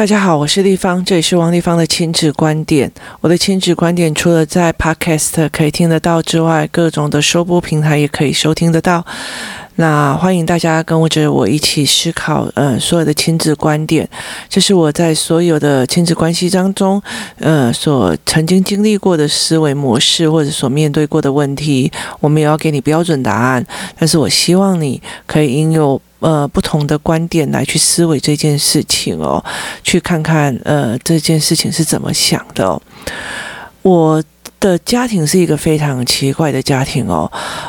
大家好，我是丽芳，这里是王立芳的亲子观点。我的亲子观点除了在 Podcast 可以听得到之外，各种的收播平台也可以收听得到。那欢迎大家跟我着我一起思考，呃，所有的亲子观点，这是我在所有的亲子关系当中，呃，所曾经经历过的思维模式，或者所面对过的问题。我们也要给你标准答案，但是我希望你可以拥有呃不同的观点来去思维这件事情哦，去看看呃这件事情是怎么想的哦。我。的家庭是一个非常奇怪的家庭哦。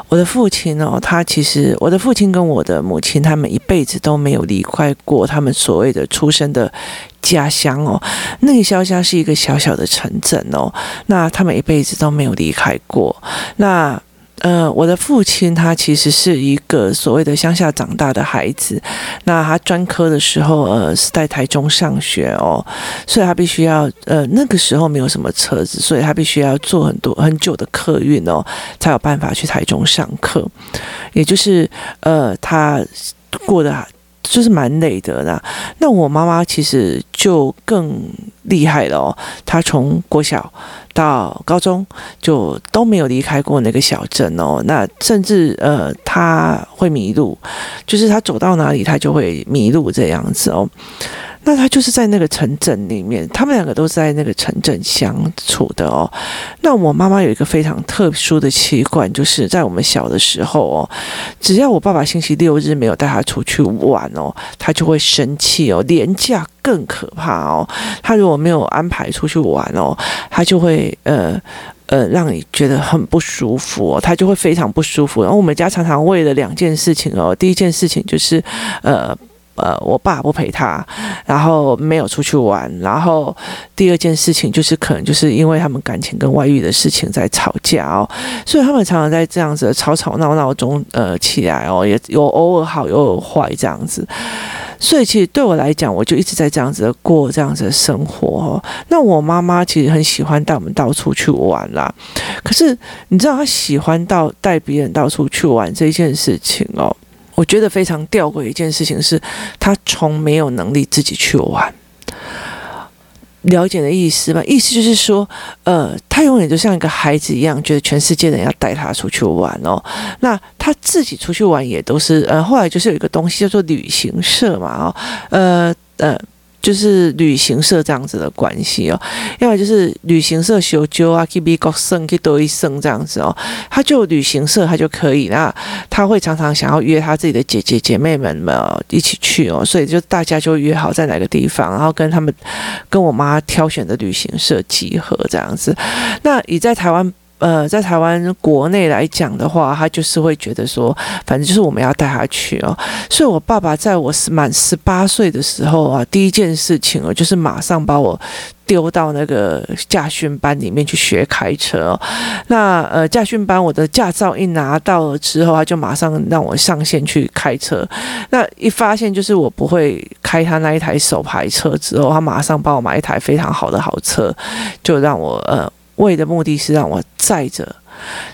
我的父亲哦，他其实我的父亲跟我的母亲，他们一辈子都没有离开过他们所谓的出生的家乡哦。那个乡是一个小小的城镇哦。那他们一辈子都没有离开过。那。呃，我的父亲他其实是一个所谓的乡下长大的孩子，那他专科的时候，呃，是在台中上学哦，所以他必须要，呃，那个时候没有什么车子，所以他必须要坐很多很久的客运哦，才有办法去台中上课，也就是，呃，他过得就是蛮累的啦。那我妈妈其实就更厉害了哦，他从国小。到高中就都没有离开过那个小镇哦，那甚至呃他会迷路，就是他走到哪里他就会迷路这样子哦。那他就是在那个城镇里面，他们两个都是在那个城镇相处的哦。那我妈妈有一个非常特殊的习惯，就是在我们小的时候哦，只要我爸爸星期六日没有带他出去玩哦，他就会生气哦。连假更可怕哦，他如果没有安排出去玩哦，他就会呃呃让你觉得很不舒服哦，他就会非常不舒服。然后我们家常常为了两件事情哦，第一件事情就是呃。呃，我爸不陪他，然后没有出去玩，然后第二件事情就是可能就是因为他们感情跟外遇的事情在吵架哦，所以他们常常在这样子的吵吵闹闹中呃起来哦，也有偶尔好，又有坏这样子，所以其实对我来讲，我就一直在这样子的过这样子的生活哦。那我妈妈其实很喜欢带我们到处去玩啦，可是你知道她喜欢到带别人到处去玩这件事情哦。我觉得非常吊诡一件事情是，他从没有能力自己去玩。了解的意思吧？意思就是说，呃，他永远就像一个孩子一样，觉得全世界人要带他出去玩哦。那他自己出去玩也都是，呃，后来就是有一个东西叫做旅行社嘛，哦，呃，呃。就是旅行社这样子的关系哦，要么就是旅行社修旧啊，去美国省去多一省这样子哦，他就旅行社他就可以，那他会常常想要约他自己的姐姐姐妹们们一起去哦，所以就大家就约好在哪个地方，然后跟他们跟我妈挑选的旅行社集合这样子。那你在台湾。呃，在台湾国内来讲的话，他就是会觉得说，反正就是我们要带他去哦。所以，我爸爸在我满十八岁的时候啊，第一件事情哦，就是马上把我丢到那个驾训班里面去学开车哦。那呃，驾训班我的驾照一拿到了之后，他就马上让我上线去开车。那一发现就是我不会开他那一台手排车之后，他马上帮我买一台非常好的好车，就让我呃。为的目的是让我载着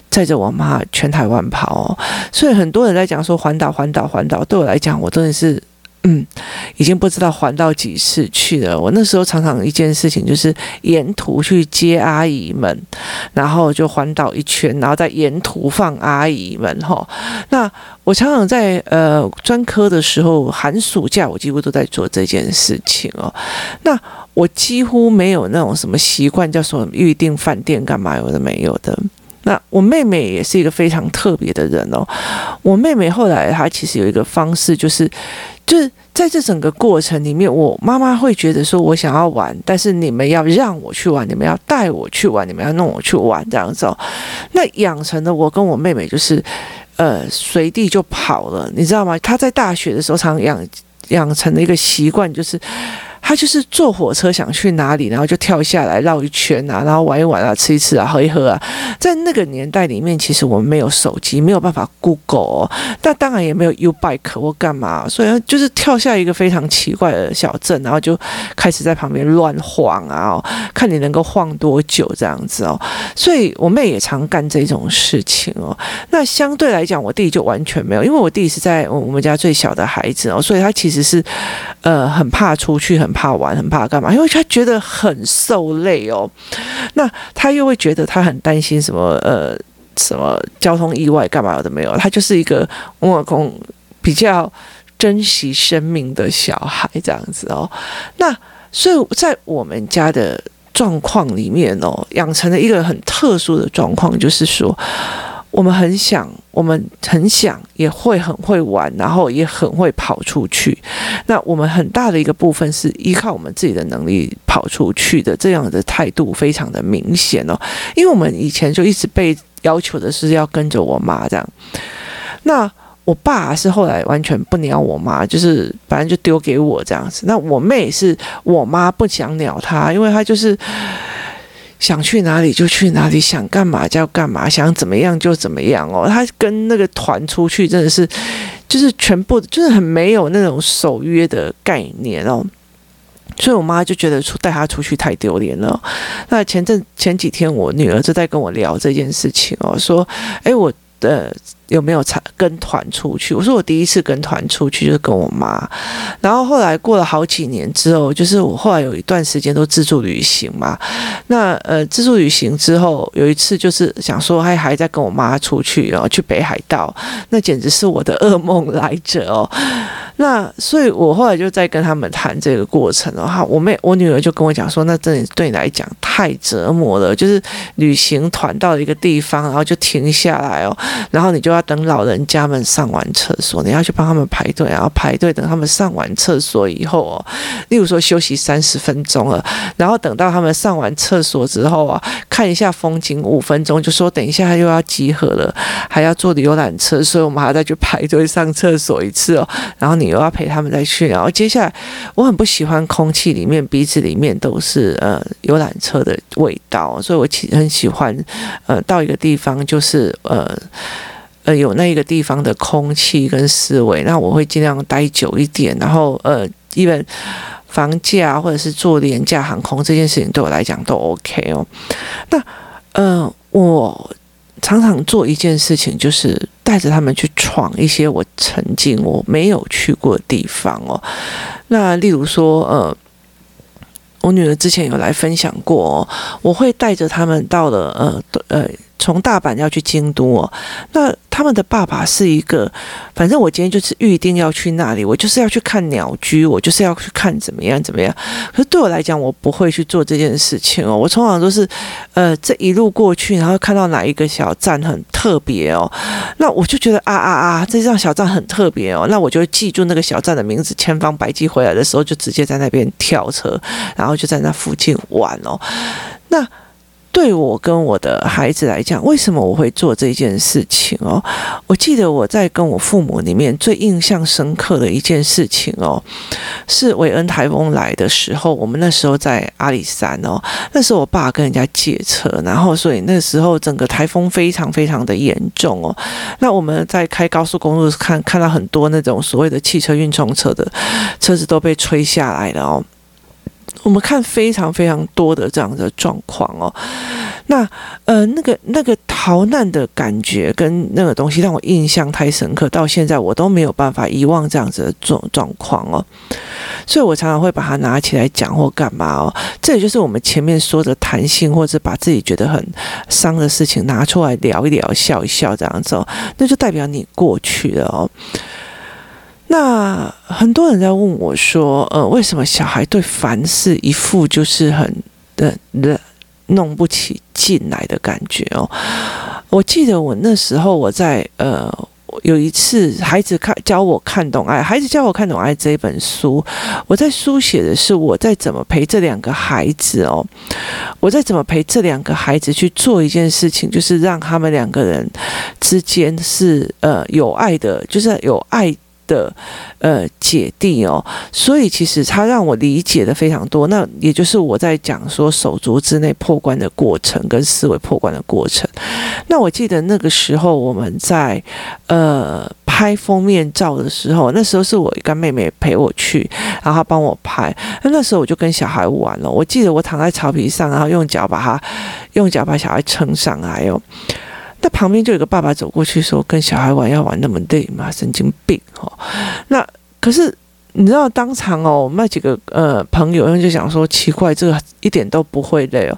载着我妈全台湾跑，所以很多人在讲说环岛环岛环岛，对我来讲，我真的是嗯，已经不知道环到几次去了。我那时候常常一件事情就是沿途去接阿姨们，然后就环岛一圈，然后再沿途放阿姨们哈。那我常常在呃专科的时候，寒暑假我几乎都在做这件事情哦。那我几乎没有那种什么习惯，叫什么预订饭店干嘛有的没有的。那我妹妹也是一个非常特别的人哦。我妹妹后来她其实有一个方式，就是就是在这整个过程里面，我妈妈会觉得说，我想要玩，但是你们要让我去玩，你们要带我去玩，你们要弄我去玩这样子哦。那养成了我跟我妹妹就是呃随地就跑了，你知道吗？她在大学的时候常养养成了一个习惯，就是。他就是坐火车想去哪里，然后就跳下来绕一圈啊，然后玩一玩啊，吃一吃啊，喝一喝啊。在那个年代里面，其实我们没有手机，没有办法 Google，哦，那当然也没有 U-Bike 或干嘛，所以就是跳下一个非常奇怪的小镇，然后就开始在旁边乱晃啊，哦，看你能够晃多久这样子哦。所以我妹也常干这种事情哦。那相对来讲，我弟就完全没有，因为我弟是在我们家最小的孩子哦，所以他其实是呃很怕出去，很。怕玩，很怕干嘛？因为他觉得很受累哦。那他又会觉得他很担心什么呃什么交通意外干嘛的没有？他就是一个我老公比较珍惜生命的小孩这样子哦。那所以在我们家的状况里面哦，养成了一个很特殊的状况，就是说。我们很想，我们很想，也会很会玩，然后也很会跑出去。那我们很大的一个部分是依靠我们自己的能力跑出去的，这样的态度非常的明显哦。因为我们以前就一直被要求的是要跟着我妈这样。那我爸是后来完全不鸟我妈，就是反正就丢给我这样子。那我妹是我妈不想鸟她，因为她就是。想去哪里就去哪里，想干嘛就干嘛，想怎么样就怎么样哦。他跟那个团出去真的是，就是全部就是很没有那种守约的概念哦。所以我妈就觉得出带他出去太丢脸了。那前阵前几天我女儿就在跟我聊这件事情哦，说：“哎，我的。”有没有跟团出去？我说我第一次跟团出去就是跟我妈，然后后来过了好几年之后，就是我后来有一段时间都自助旅行嘛。那呃，自助旅行之后有一次就是想说还还在跟我妈出去哦，去北海道，那简直是我的噩梦来着哦。那所以我后来就在跟他们谈这个过程的话，我妹我女儿就跟我讲说，那真的对你来讲太折磨了，就是旅行团到了一个地方，然后就停下来哦，然后你就要。要等老人家们上完厕所，你要去帮他们排队，然后排队等他们上完厕所以后哦，例如说休息三十分钟了，然后等到他们上完厕所之后啊，看一下风景五分钟，就说等一下又要集合了，还要坐游览车，所以我们还要再去排队上厕所一次哦，然后你又要陪他们再去，然后接下来我很不喜欢空气里面鼻子里面都是呃游览车的味道，所以我其实很喜欢呃到一个地方就是呃。呃，有那一个地方的空气跟思维，那我会尽量待久一点。然后，呃，因为房价或者是坐廉价航空这件事情对我来讲都 OK 哦。那，呃，我常常做一件事情，就是带着他们去闯一些我曾经我没有去过的地方哦。那例如说，呃。我女儿之前有来分享过哦，我会带着他们到了呃呃，从大阪要去京都哦。那他们的爸爸是一个，反正我今天就是预定要去那里，我就是要去看鸟居，我就是要去看怎么样怎么样。可是对我来讲，我不会去做这件事情哦。我通常都是呃这一路过去，然后看到哪一个小站很特别哦，那我就觉得啊啊啊，这张小站很特别哦，那我就记住那个小站的名字，千方百计回来的时候就直接在那边跳车，然后。就在那附近玩哦，那对我跟我的孩子来讲，为什么我会做这件事情哦？我记得我在跟我父母里面最印象深刻的一件事情哦，是韦恩台风来的时候，我们那时候在阿里山哦，那时候我爸跟人家借车，然后所以那时候整个台风非常非常的严重哦。那我们在开高速公路看看到很多那种所谓的汽车运送车的车子都被吹下来了哦。我们看非常非常多的这样的状况哦，那呃那个那个逃难的感觉跟那个东西让我印象太深刻，到现在我都没有办法遗忘这样子的状状况哦，所以我常常会把它拿起来讲或干嘛哦，这也就是我们前面说的弹性，或者把自己觉得很伤的事情拿出来聊一聊、笑一笑这样子哦，那就代表你过去了哦。那很多人在问我说：“呃，为什么小孩对凡事一副就是很的的弄不起劲来的感觉哦？”我记得我那时候我在呃有一次孩子看教我看懂爱，孩子教我看懂爱这一本书，我在书写的是我在怎么陪这两个孩子哦，我在怎么陪这两个孩子去做一件事情，就是让他们两个人之间是呃有爱的，就是有爱。的呃姐弟哦，所以其实他让我理解的非常多。那也就是我在讲说手足之内破关的过程跟思维破关的过程。那我记得那个时候我们在呃拍封面照的时候，那时候是我一个妹妹陪我去，然后帮我拍。那那时候我就跟小孩玩了。我记得我躺在草皮上，然后用脚把它用脚把小孩撑上来哦。那旁边就有个爸爸走过去说：“跟小孩玩要玩那么累吗？神经病！”哦，那可是你知道当场哦，我们那几个呃朋友就想说奇怪，这个一点都不会累哦。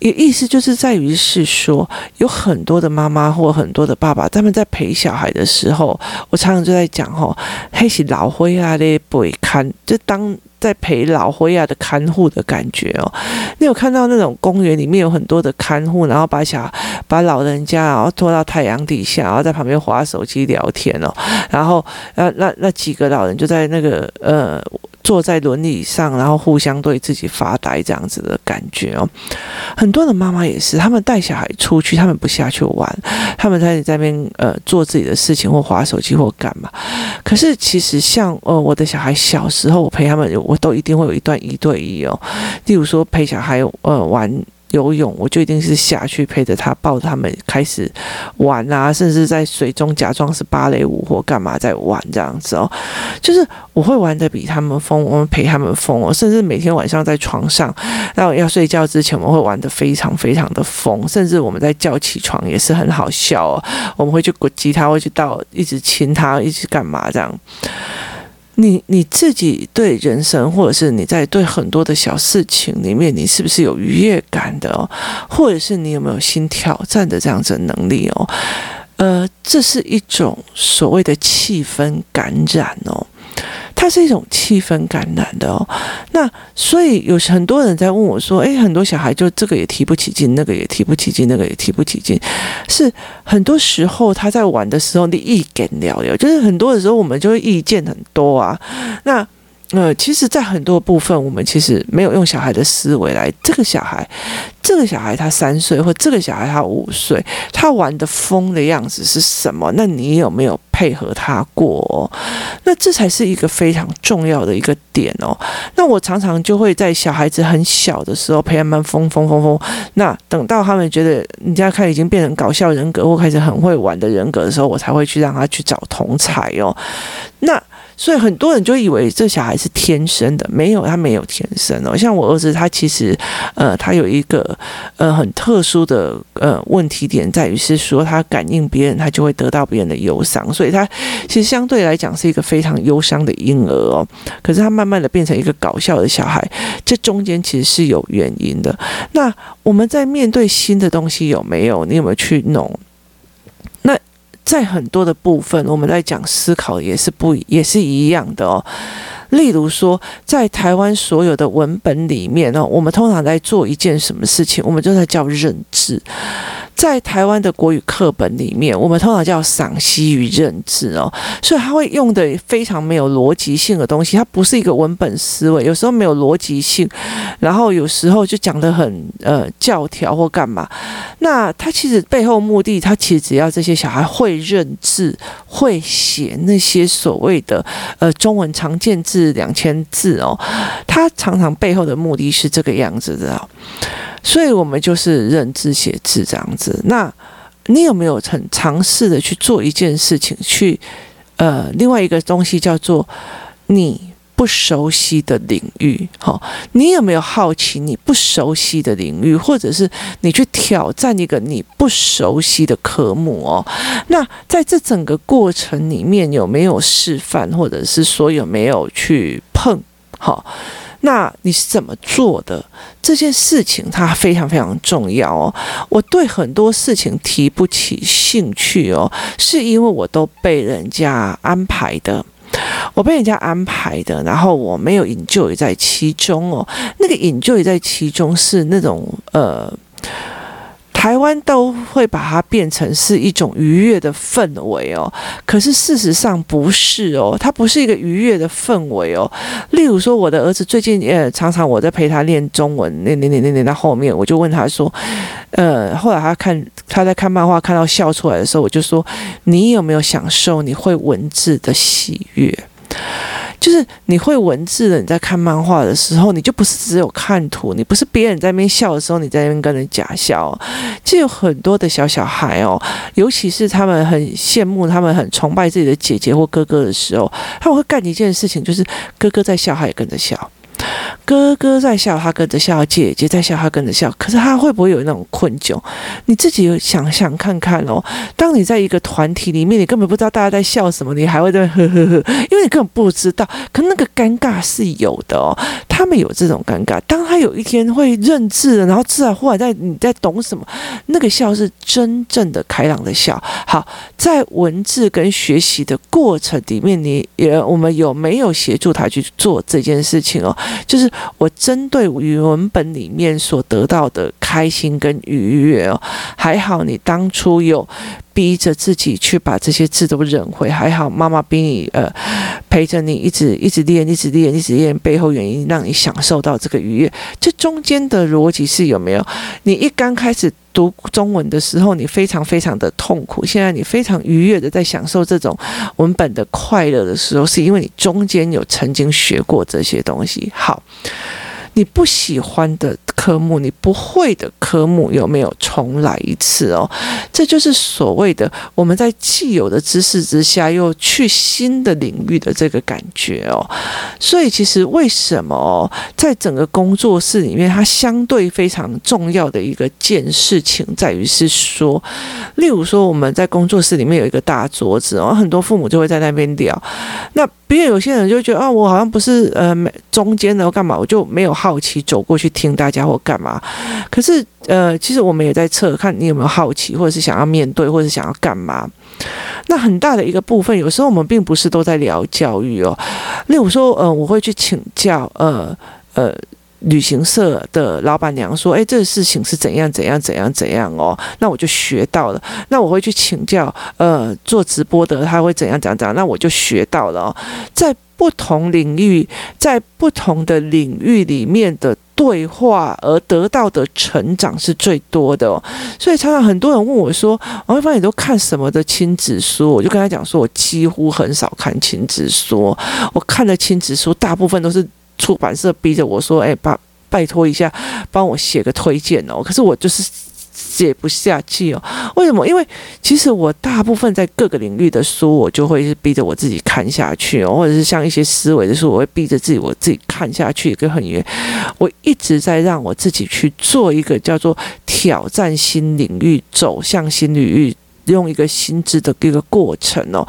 也意思就是在于是说，有很多的妈妈或很多的爸爸，他们在陪小孩的时候，我常常就在讲吼，黑是老灰啊的不会看，就当在陪老灰啊的看护的感觉哦。你有看到那种公园里面有很多的看护，然后把小把老人家然后拖到太阳底下，然后在旁边滑手机聊天哦，然后那那那几个老人就在那个呃。坐在轮椅上，然后互相对自己发呆，这样子的感觉哦。很多的妈妈也是，他们带小孩出去，他们不下去玩，他们在在边呃做自己的事情，或划手机，或干嘛。可是其实像呃我的小孩小时候，我陪他们，我都一定会有一段一对一哦。例如说陪小孩呃玩。游泳，我就一定是下去陪着他，抱着他们开始玩啊，甚至在水中假装是芭蕾舞或干嘛在玩这样子哦。就是我会玩得比他们疯，我们陪他们疯哦，甚至每天晚上在床上，那要睡觉之前，我们会玩得非常非常的疯，甚至我们在叫起床也是很好笑哦。我们会去鼓击他，会去到一直亲他，一直干嘛这样。你你自己对人生，或者是你在对很多的小事情里面，你是不是有愉悦感的哦？或者是你有没有新挑战的这样子的能力哦？呃，这是一种所谓的气氛感染哦。它是一种气氛感染的哦，那所以有很多人在问我说：“诶，很多小孩就这个也提不起劲，那个也提不起劲，那个也提不起劲。”是很多时候他在玩的时候，你意见了了，就是很多的时候我们就会意见很多啊。那呃，其实，在很多部分，我们其实没有用小孩的思维来。这个小孩，这个小孩他三岁，或这个小孩他五岁，他玩的疯的样子是什么？那你有没有配合他过？那这才是一个非常重要的一个点哦。那我常常就会在小孩子很小的时候陪他们疯疯疯疯。那等到他们觉得你家看已经变成搞笑人格或开始很会玩的人格的时候，我才会去让他去找同侪哦。那。所以很多人就以为这小孩是天生的，没有，他没有天生哦。像我儿子，他其实，呃，他有一个呃很特殊的呃问题点，在于是说他感应别人，他就会得到别人的忧伤，所以他其实相对来讲是一个非常忧伤的婴儿哦。可是他慢慢的变成一个搞笑的小孩，这中间其实是有原因的。那我们在面对新的东西有没有？你有没有去弄？在很多的部分，我们在讲思考也是不也是一样的哦。例如说，在台湾所有的文本里面呢，我们通常在做一件什么事情，我们就在叫认知。在台湾的国语课本里面，我们通常叫赏析与认知哦，所以他会用的非常没有逻辑性的东西，它不是一个文本思维，有时候没有逻辑性，然后有时候就讲得很呃教条或干嘛。那他其实背后目的，他其实只要这些小孩会认字、会写那些所谓的呃中文常见字两千字哦，他常常背后的目的是这个样子的哦。所以我们就是认字写字这样子。那你有没有很尝试的去做一件事情？去呃，另外一个东西叫做你不熟悉的领域。好，你有没有好奇你不熟悉的领域，或者是你去挑战一个你不熟悉的科目哦？那在这整个过程里面有没有示范，或者是说有没有去碰？好。那你是怎么做的？这件事情它非常非常重要哦。我对很多事情提不起兴趣哦，是因为我都被人家安排的，我被人家安排的，然后我没有 enjoy 在其中哦。那个 enjoy 在其中是那种呃。台湾都会把它变成是一种愉悦的氛围哦，可是事实上不是哦，它不是一个愉悦的氛围哦。例如说，我的儿子最近呃，常常我在陪他练中文，练练练练练到后面，我就问他说，呃，后来他看他在看漫画，看到笑出来的时候，我就说，你有没有享受你会文字的喜悦？就是你会文字的，你在看漫画的时候，你就不是只有看图，你不是别人在那边笑的时候，你在那边跟人假笑。这有很多的小小孩哦，尤其是他们很羡慕、他们很崇拜自己的姐姐或哥哥的时候，他们会干一件事情，就是哥哥在笑，他也跟着笑。哥哥在笑，他跟着笑；姐姐在笑，他跟着笑。可是他会不会有那种困窘？你自己想想看看哦。当你在一个团体里面，你根本不知道大家在笑什么，你还会在呵呵呵，因为你根本不知道。可那个尴尬是有的哦，他们有这种尴尬。当他有一天会认字，然后自然忽然在你在懂什么，那个笑是真正的开朗的笑。好，在文字跟学习的过程里面，你也我们有没有协助他去做这件事情哦？就是我针对语文本里面所得到的开心跟愉悦哦，还好你当初有。逼着自己去把这些字都认会，还好妈妈逼你呃陪着你一直一直练，一直练，一直练，背后原因让你享受到这个愉悦。这中间的逻辑是有没有？你一刚开始读中文的时候，你非常非常的痛苦，现在你非常愉悦的在享受这种文本的快乐的时候，是因为你中间有曾经学过这些东西。好。你不喜欢的科目，你不会的科目，有没有重来一次哦？这就是所谓的我们在既有的知识之下，又去新的领域的这个感觉哦。所以，其实为什么在整个工作室里面，它相对非常重要的一个件事情，在于是说，例如说我们在工作室里面有一个大桌子哦，很多父母就会在那边聊。那别人有些人就觉得啊，我好像不是呃中间的，干嘛？我就没有好奇走过去听大家或干嘛。可是呃，其实我们也在测，看你有没有好奇，或者是想要面对，或者是想要干嘛。那很大的一个部分，有时候我们并不是都在聊教育哦。例如说，呃，我会去请教，呃呃。旅行社的老板娘说：“哎，这个事情是怎样怎样怎样怎样哦？那我就学到了。那我会去请教，呃，做直播的他会怎样怎样怎样？那我就学到了哦。在不同领域，在不同的领域里面的对话而得到的成长是最多的。所以常常很多人问我说：‘王一芳，你都看什么的亲子书？’我就跟他讲说：‘我几乎很少看亲子书，我看的亲子书大部分都是。’出版社逼着我说：“哎，拜拜托一下，帮我写个推荐哦。”可是我就是写不下去哦。为什么？因为其实我大部分在各个领域的书，我就会是逼着我自己看下去哦，或者是像一些思维的书，我会逼着自己我自己看下去，一个很远。我一直在让我自己去做一个叫做挑战新领域，走向新领域。用一个心智的一个过程哦，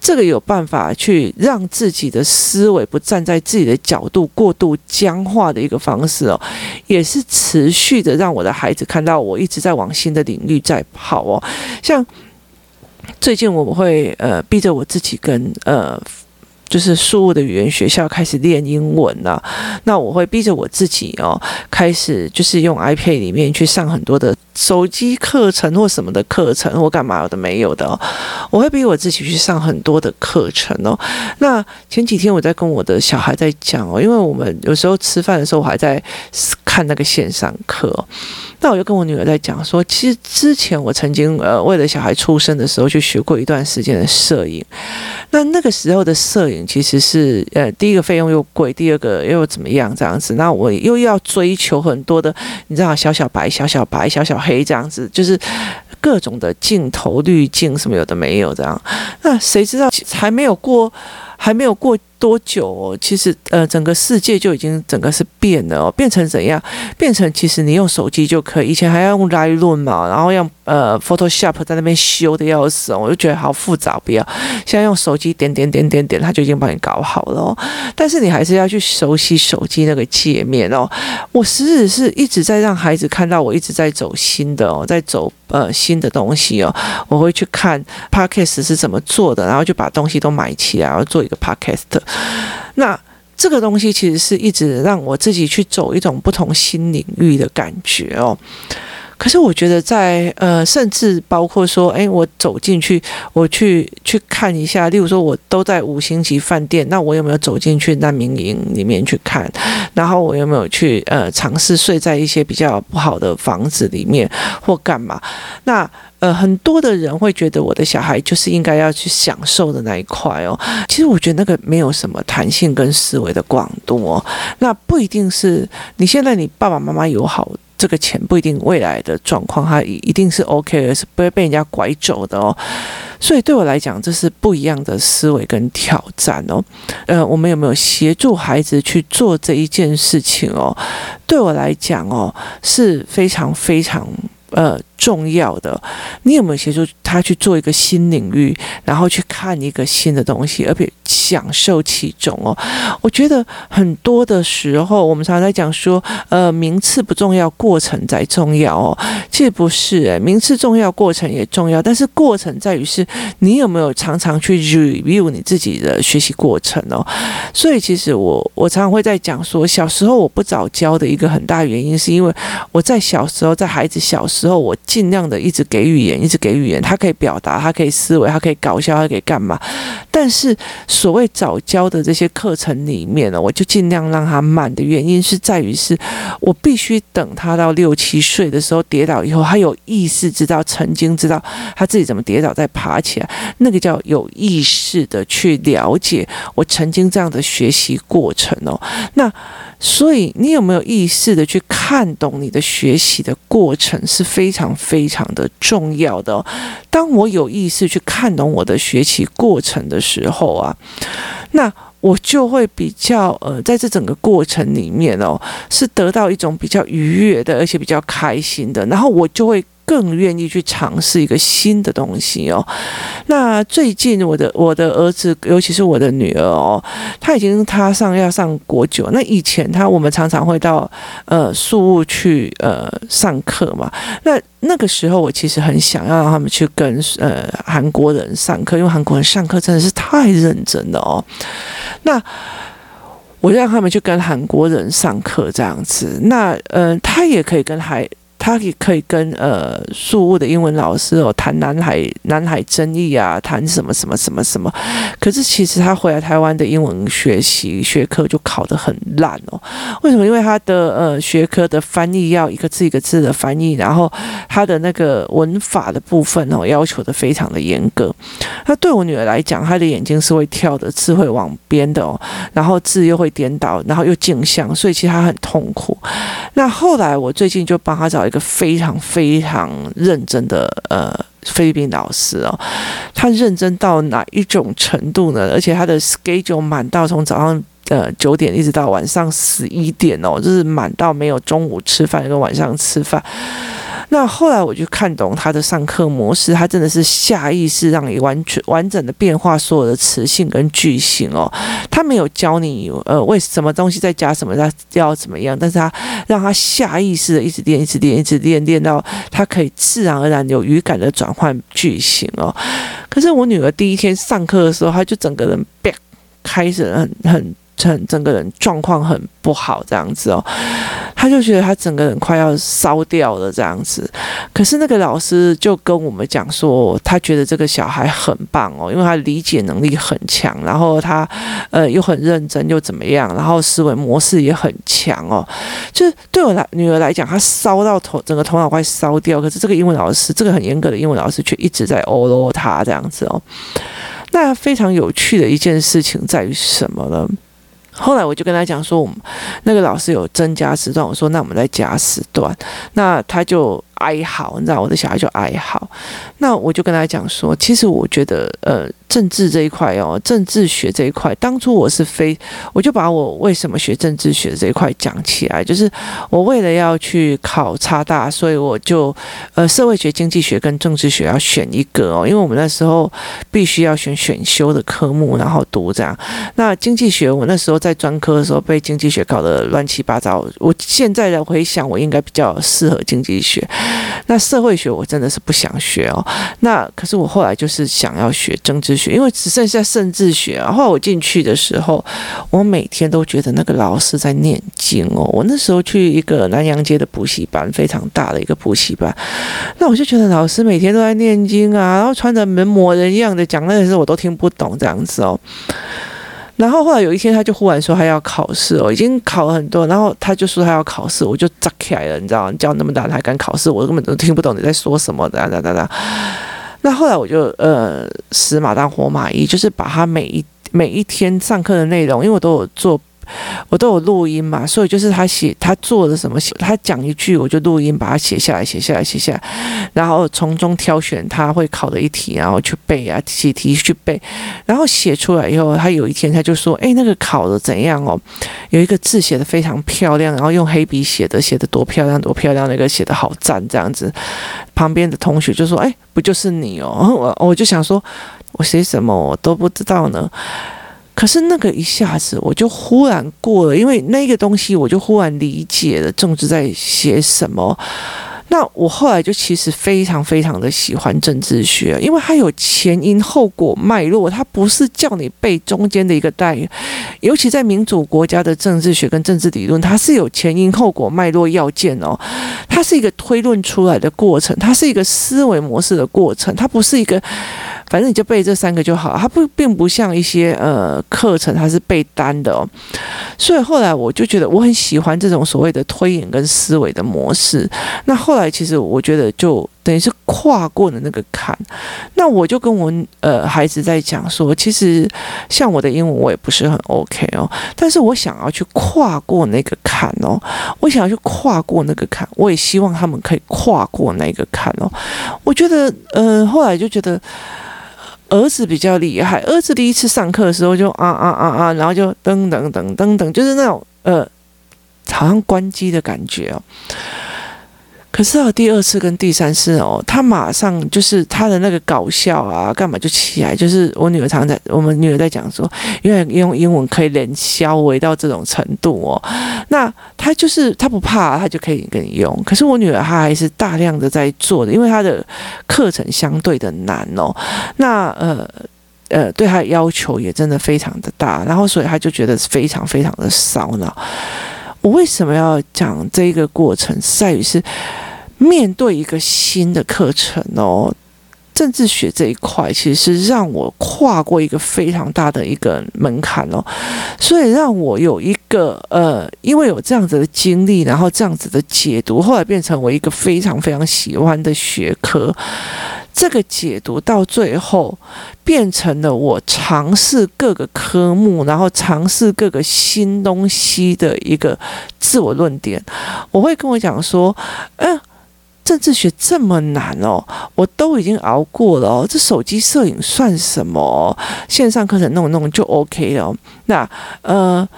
这个有办法去让自己的思维不站在自己的角度过度僵化的一个方式哦，也是持续的让我的孩子看到我一直在往新的领域在跑哦。像最近我们会呃逼着我自己跟呃。就是树屋的语言学校开始练英文了，那我会逼着我自己哦，开始就是用 iPad 里面去上很多的手机课程或什么的课程或干嘛有的没有的，我会逼我自己去上很多的课程哦。那前几天我在跟我的小孩在讲哦，因为我们有时候吃饭的时候我还在看那个线上课，那我就跟我女儿在讲说，其实之前我曾经呃为了小孩出生的时候去学过一段时间的摄影，那那个时候的摄影。其实是呃，第一个费用又贵，第二个又怎么样这样子？那我又要追求很多的，你知道，小小白、小小白、小小黑这样子，就是各种的镜头、滤镜什么有的没有这样。那谁知道还没有过，还没有过。多久哦？其实呃，整个世界就已经整个是变了哦，变成怎样？变成其实你用手机就可以，以前还要用 Lightroom 嘛，然后用呃 Photoshop 在那边修的要死哦，我就觉得好复杂，不要。现在用手机点点点点点，它就已经帮你搞好了哦。但是你还是要去熟悉手机那个界面哦。我实质是一直在让孩子看到我一直在走新的哦，在走呃新的东西哦。我会去看 Podcast 是怎么做的，然后就把东西都买起来，然后做一个 Podcast。那这个东西其实是一直让我自己去走一种不同新领域的感觉哦。可是我觉得在呃，甚至包括说，诶，我走进去，我去去看一下，例如说，我都在五星级饭店，那我有没有走进去难民营里面去看？然后我有没有去呃尝试睡在一些比较不好的房子里面或干嘛？那。呃，很多的人会觉得我的小孩就是应该要去享受的那一块哦。其实我觉得那个没有什么弹性跟思维的广度哦。那不一定是你现在你爸爸妈妈有好这个钱，不一定未来的状况它一定是 OK 的，是不会被人家拐走的哦。所以对我来讲，这是不一样的思维跟挑战哦。呃，我们有没有协助孩子去做这一件事情哦？对我来讲哦，是非常非常呃。重要的，你有没有协助他去做一个新领域，然后去看一个新的东西，而且享受其中哦？我觉得很多的时候，我们常常在讲说，呃，名次不重要，过程才重要哦。其实不是，诶，名次重要，过程也重要，但是过程在于是你有没有常常去 review 你自己的学习过程哦。所以，其实我我常常会在讲说，小时候我不早教的一个很大原因，是因为我在小时候，在孩子小时候我。尽量的一直给语言，一直给语言，他可以表达，他可以思维，他可以搞笑，他可以干嘛？但是所谓早教的这些课程里面呢，我就尽量让他慢的原因是在于是，我必须等他到六七岁的时候跌倒以后，他有意识知道曾经知道他自己怎么跌倒再爬起来，那个叫有意识的去了解我曾经这样的学习过程哦。那所以你有没有意识的去看懂你的学习的过程是非常。非常的重要的。当我有意识去看懂我的学习过程的时候啊，那我就会比较呃，在这整个过程里面哦，是得到一种比较愉悦的，而且比较开心的，然后我就会。更愿意去尝试一个新的东西哦。那最近我的我的儿子，尤其是我的女儿哦，他已经踏上要上国九。那以前他我们常常会到呃宿务去呃上课嘛。那那个时候我其实很想要让他们去跟呃韩国人上课，因为韩国人上课真的是太认真了哦。那我让他们去跟韩国人上课这样子。那呃他也可以跟孩。他也可以跟呃宿雾的英文老师哦谈南海南海争议啊，谈什么什么什么什么。可是其实他回来台湾的英文学习学科就考得很烂哦。为什么？因为他的呃学科的翻译要一个字一个字的翻译，然后他的那个文法的部分哦要求的非常的严格。那对我女儿来讲，她的眼睛是会跳的，字会往边的哦，然后字又会颠倒，然后又镜像，所以其实她很痛苦。那后来我最近就帮她找一个非常非常认真的呃菲律宾老师哦，他认真到哪一种程度呢？而且他的 schedule 满到从早上呃九点一直到晚上十一点哦，就是满到没有中午吃饭跟晚上吃饭。那后来我就看懂他的上课模式，他真的是下意识让你完全完整的变化所有的词性跟句型哦。他没有教你呃为什么东西在加什么，他要怎么样，但是他让他下意识的一直练，一直练，一直练，练到他可以自然而然有语感的转换句型哦。可是我女儿第一天上课的时候，她就整个人变开始很很。整整个人状况很不好，这样子哦，他就觉得他整个人快要烧掉了这样子。可是那个老师就跟我们讲说，他觉得这个小孩很棒哦，因为他理解能力很强，然后他呃又很认真又怎么样，然后思维模式也很强哦。就是对我来女儿来讲，她烧到头，整个头脑快烧掉。可是这个英文老师，这个很严格的英文老师却一直在欧罗他这样子哦。那非常有趣的一件事情在于什么呢？后来我就跟他讲说，我们那个老师有增加时段，我说那我们再加时段，那他就。哀嚎，你知道我的小孩就哀嚎。那我就跟他讲说，其实我觉得，呃，政治这一块哦，政治学这一块，当初我是非，我就把我为什么学政治学这一块讲起来，就是我为了要去考差大，所以我就呃，社会学、经济学跟政治学要选一个哦，因为我们那时候必须要选选修的科目，然后读这样。那经济学，我那时候在专科的时候被经济学搞得乱七八糟。我现在的回想，我应该比较适合经济学。那社会学我真的是不想学哦，那可是我后来就是想要学政治因为只剩下圣治学啊。后来我进去的时候，我每天都觉得那个老师在念经哦。我那时候去一个南阳街的补习班，非常大的一个补习班，那我就觉得老师每天都在念经啊，然后穿着门魔人样的讲那些事，我都听不懂这样子哦。然后后来有一天，他就忽然说他要考试哦，已经考了很多，然后他就说他要考试，我就炸起来了，你知道吗？叫那么大，他还敢考试，我根本都听不懂你在说什么哒，哒哒哒。那后来我就呃死马当活马医，就是把他每一每一天上课的内容，因为我都有做我都有录音嘛，所以就是他写他做了什么，他讲一句我就录音把它写下来，写下来，写下来，然后从中挑选他会考的一题，然后去背啊，写题去背，然后写出来以后，他有一天他就说：“哎，那个考的怎样哦？有一个字写得非常漂亮，然后用黑笔写的，写得多漂亮多漂亮，那个写得好赞这样子。”旁边的同学就说：“哎，不就是你哦？” 我我就想说。我写什么我都不知道呢，可是那个一下子我就忽然过了，因为那个东西我就忽然理解了政治在写什么。那我后来就其实非常非常的喜欢政治学，因为它有前因后果脉络，它不是叫你背中间的一个代，尤其在民主国家的政治学跟政治理论，它是有前因后果脉络要件哦，它是一个推论出来的过程，它是一个思维模式的过程，它不是一个。反正你就背这三个就好，它不并不像一些呃课程，它是背单的哦。所以后来我就觉得我很喜欢这种所谓的推演跟思维的模式。那后来其实我觉得就等于是跨过了那个坎。那我就跟我呃孩子在讲说，其实像我的英文我也不是很 OK 哦，但是我想要去跨过那个坎哦，我想要去跨过那个坎，我也希望他们可以跨过那个坎哦。我觉得呃后来就觉得。儿子比较厉害，儿子第一次上课的时候就啊啊啊啊，然后就噔噔噔噔噔，就是那种呃，好像关机的感觉哦。可是到第二次跟第三次哦，他马上就是他的那个搞笑啊，干嘛就起来。就是我女儿常在，我们女儿在讲说，因为用英文可以连消维到这种程度哦。那他就是他不怕，他就可以跟你用。可是我女儿她还是大量的在做的，因为她的课程相对的难哦。那呃呃，对她的要求也真的非常的大，然后所以她就觉得非常非常的烧脑。我为什么要讲这一个过程？在于是面对一个新的课程哦，政治学这一块其实是让我跨过一个非常大的一个门槛哦，所以让我有一个呃，因为有这样子的经历，然后这样子的解读，后来变成我一个非常非常喜欢的学科。这个解读到最后变成了我尝试各个科目，然后尝试各个新东西的一个自我论点。我会跟我讲说：“嗯、政治学这么难哦，我都已经熬过了哦。这手机摄影算什么？线上课程弄弄就 OK 了。那呃。”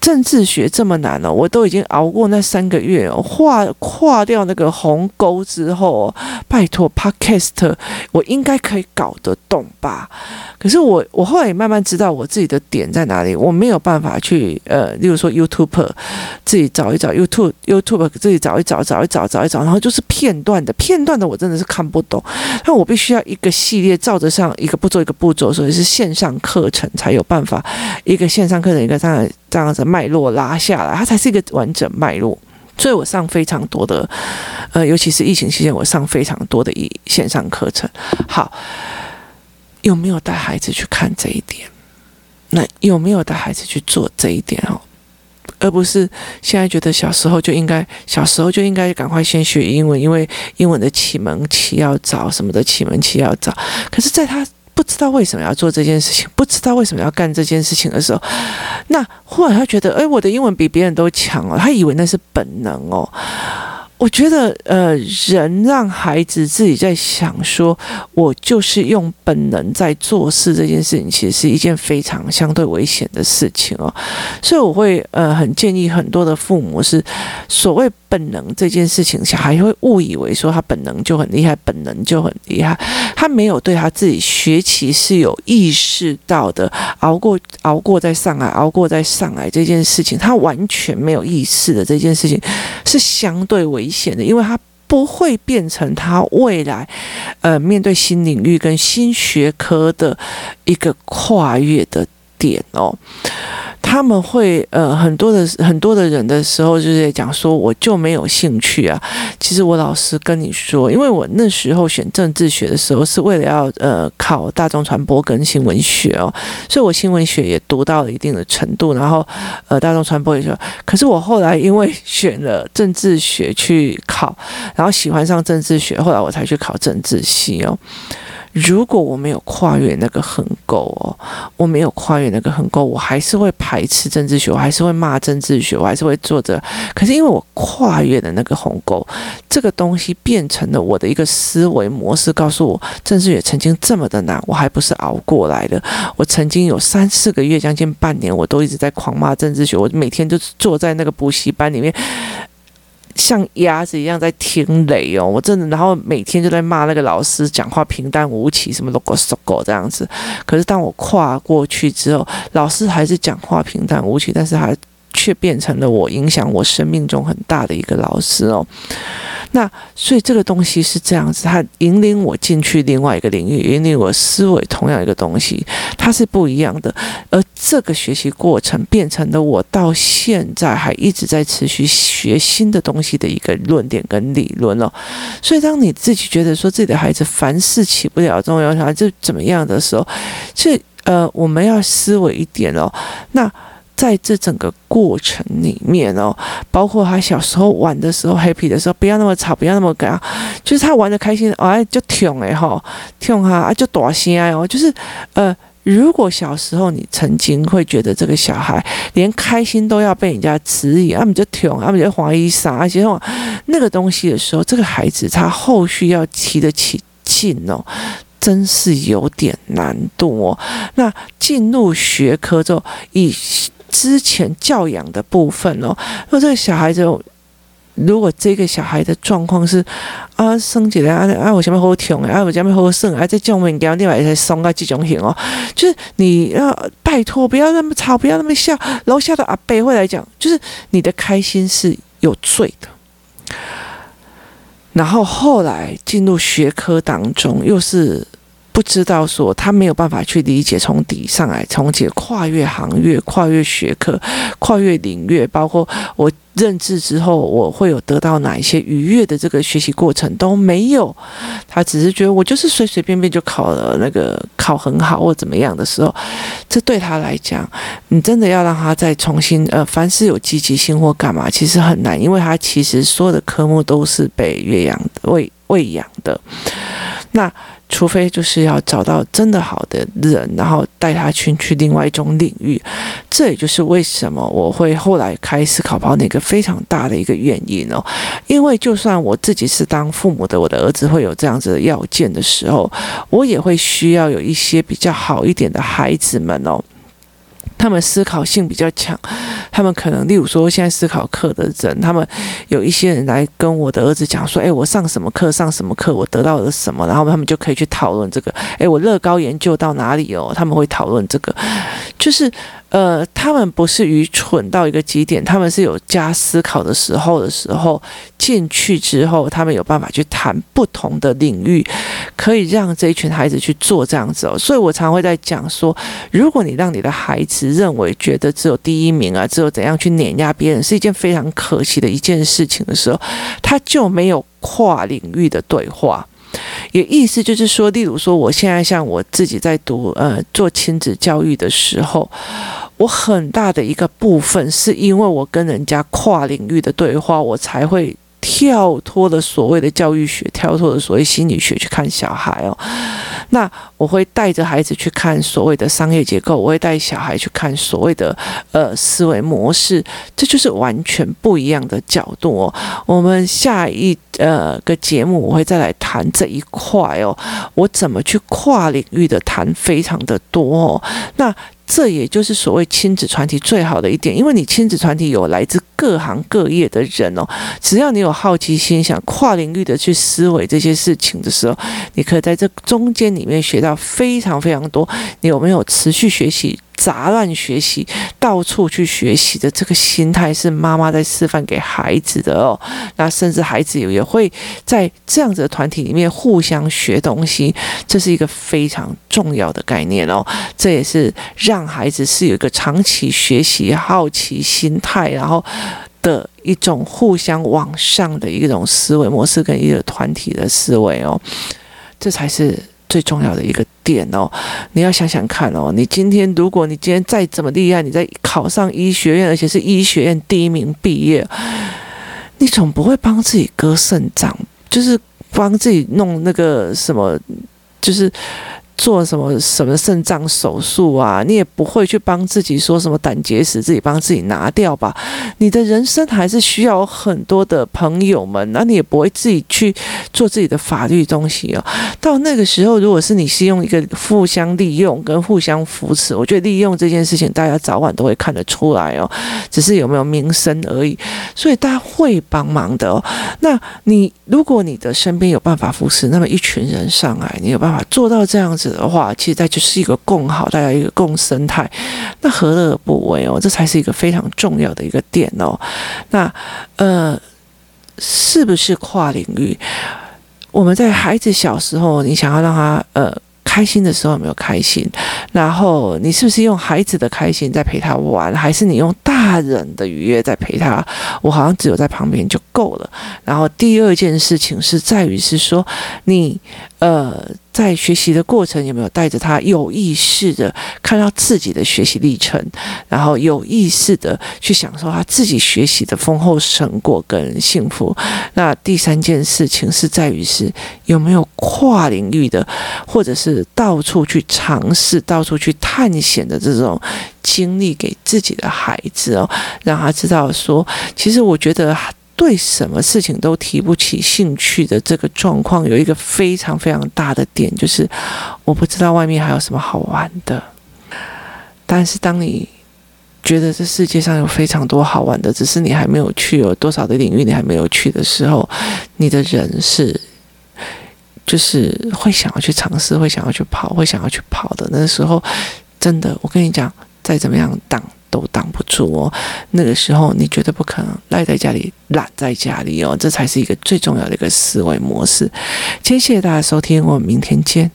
政治学这么难哦，我都已经熬过那三个月哦，跨跨掉那个鸿沟之后，拜托，Podcast，我应该可以搞得懂吧？可是我我后来也慢慢知道我自己的点在哪里，我没有办法去呃，例如说 YouTube 自己找一找 YouTube YouTube 自己找一找找一找找一找，然后就是片段的片段的，我真的是看不懂。那我必须要一个系列照着上一个步骤一个步骤，所以是线上课程才有办法一个线上课程一个上这样子。脉络拉下来，它才是一个完整脉络。所以我上非常多的，呃，尤其是疫情期间，我上非常多的一线上课程。好，有没有带孩子去看这一点？那有没有带孩子去做这一点哦？而不是现在觉得小时候就应该，小时候就应该赶快先学英文，因为英文的启蒙期要早，什么的启蒙期要早。可是，在他。不知道为什么要做这件事情，不知道为什么要干这件事情的时候，那忽然他觉得，哎，我的英文比别人都强哦，他以为那是本能哦。我觉得，呃，人让孩子自己在想说，我就是用本能在做事这件事情，其实是一件非常相对危险的事情哦。所以我会，呃，很建议很多的父母是所谓本能这件事情，小孩会误以为说他本能就很厉害，本能就很厉害，他没有对他自己学习是有意识到的，熬过熬过再上来，熬过再上来这件事情，他完全没有意识的这件事情是相对危。危险的，因为他不会变成他未来，呃，面对新领域跟新学科的一个跨越的点哦。他们会呃很多的很多的人的时候，就是讲说我就没有兴趣啊。其实我老实跟你说，因为我那时候选政治学的时候，是为了要呃考大众传播跟新闻学哦，所以我新闻学也读到了一定的程度，然后呃大众传播也学。可是我后来因为选了政治学去考，然后喜欢上政治学，后来我才去考政治系哦。如果我没有跨越那个横沟哦，我没有跨越那个横沟，我还是会排斥政治学，我还是会骂政治学，我还是会做着。可是因为我跨越了那个鸿沟，这个东西变成了我的一个思维模式，告诉我政治学曾经这么的难，我还不是熬过来的。我曾经有三四个月，将近半年，我都一直在狂骂政治学，我每天就坐在那个补习班里面。像鸭子一样在听雷哦，我真的，然后每天就在骂那个老师讲话平淡无奇，什么 logo s o g o 这样子。可是当我跨过去之后，老师还是讲话平淡无奇，但是还。却变成了我影响我生命中很大的一个老师哦。那所以这个东西是这样子，它引领我进去另外一个领域，引领我思维同样一个东西，它是不一样的。而这个学习过程变成了我到现在还一直在持续学新的东西的一个论点跟理论哦。所以当你自己觉得说自己的孩子凡事起不了作用，小孩就怎么样的时候，这呃我们要思维一点哦。那在这整个过程里面哦，包括他小时候玩的时候，happy 的时候，不要那么吵，不要那么干，就是他玩的开心，哎，就听哎哈，听哈啊，就大声哦，就是呃，如果小时候你曾经会觉得这个小孩连开心都要被人家指引，他们就听，他们就怀疑啥，而且那个东西的时候，这个孩子他后续要提得起劲哦，真是有点难度哦。那进入学科之后，以之前教养的部分哦，如果这个小孩子，如果这个小孩的状况是啊，生起来啊啊，我前面好痛啊，我前面好生啊，这种物件另外才松啊，这种型哦，就是你要拜托不要那么吵，不要那么笑，楼下的阿伯会来讲，就是你的开心是有罪的。然后后来进入学科当中，又是。不知道说他没有办法去理解，从底上来，从解跨越行业、跨越学科、跨越领域，包括我认知之后，我会有得到哪一些愉悦的这个学习过程都没有。他只是觉得我就是随随便便就考了那个考很好或怎么样的时候，这对他来讲，你真的要让他再重新呃，凡事有积极性或干嘛，其实很难，因为他其实所有的科目都是被喂养、喂喂养的。那除非就是要找到真的好的人，然后带他去去另外一种领域，这也就是为什么我会后来开思考跑那个非常大的一个原因哦。因为就算我自己是当父母的，我的儿子会有这样子的要件的时候，我也会需要有一些比较好一点的孩子们哦。他们思考性比较强，他们可能，例如说，现在思考课的人，他们有一些人来跟我的儿子讲说：“哎，我上什么课，上什么课，我得到了什么。”然后他们就可以去讨论这个。哎，我乐高研究到哪里哦？他们会讨论这个，就是。呃，他们不是愚蠢到一个极点，他们是有加思考的时候的时候进去之后，他们有办法去谈不同的领域，可以让这一群孩子去做这样子哦。所以我常会在讲说，如果你让你的孩子认为觉得只有第一名啊，只有怎样去碾压别人是一件非常可惜的一件事情的时候，他就没有跨领域的对话。也意思就是说，例如说，我现在像我自己在读呃做亲子教育的时候，我很大的一个部分是因为我跟人家跨领域的对话，我才会。跳脱了所谓的教育学，跳脱了所谓心理学去看小孩哦。那我会带着孩子去看所谓的商业结构，我会带小孩去看所谓的呃思维模式，这就是完全不一样的角度哦。我们下一呃个节目我会再来谈这一块哦，我怎么去跨领域的谈非常的多哦。那。这也就是所谓亲子团体最好的一点，因为你亲子团体有来自各行各业的人哦，只要你有好奇心，想跨领域的去思维这些事情的时候，你可以在这中间里面学到非常非常多。你有没有持续学习？杂乱学习，到处去学习的这个心态是妈妈在示范给孩子的哦。那甚至孩子也会在这样子的团体里面互相学东西，这是一个非常重要的概念哦。这也是让孩子是有一个长期学习、好奇心态，然后的一种互相往上的一种思维模式跟一个团体的思维哦。这才是。最重要的一个点哦，你要想想看哦，你今天如果你今天再怎么厉害，你再考上医学院，而且是医学院第一名毕业，你总不会帮自己割肾脏，就是帮自己弄那个什么就是。做什么什么肾脏手术啊？你也不会去帮自己说什么胆结石，自己帮自己拿掉吧？你的人生还是需要很多的朋友们，那你也不会自己去做自己的法律东西哦。到那个时候，如果是你是用一个互相利用跟互相扶持，我觉得利用这件事情，大家早晚都会看得出来哦，只是有没有名声而已。所以大家会帮忙的哦。那你如果你的身边有办法扶持，那么一群人上来，你有办法做到这样子。的话，其实它就是一个共好，大家一个共生态，那何乐而不为哦？这才是一个非常重要的一个点哦。那呃，是不是跨领域？我们在孩子小时候，你想要让他呃开心的时候有没有开心？然后你是不是用孩子的开心在陪他玩，还是你用大人的愉悦在陪他？我好像只有在旁边就够了。然后第二件事情是在于是说你呃。在学习的过程，有没有带着他有意识的看到自己的学习历程，然后有意识的去享受他自己学习的丰厚成果跟幸福？那第三件事情是在于是有没有跨领域的，或者是到处去尝试、到处去探险的这种经历给自己的孩子哦，让他知道说，其实我觉得。对什么事情都提不起兴趣的这个状况，有一个非常非常大的点，就是我不知道外面还有什么好玩的。但是当你觉得这世界上有非常多好玩的，只是你还没有去，有多少的领域你还没有去的时候，你的人是就是会想要去尝试，会想要去跑，会想要去跑的。那时候，真的，我跟你讲，再怎么样挡。都挡不住哦，那个时候你绝对不可能赖在家里，懒在家里哦，这才是一个最重要的一个思维模式。谢谢大家收听，我们明天见。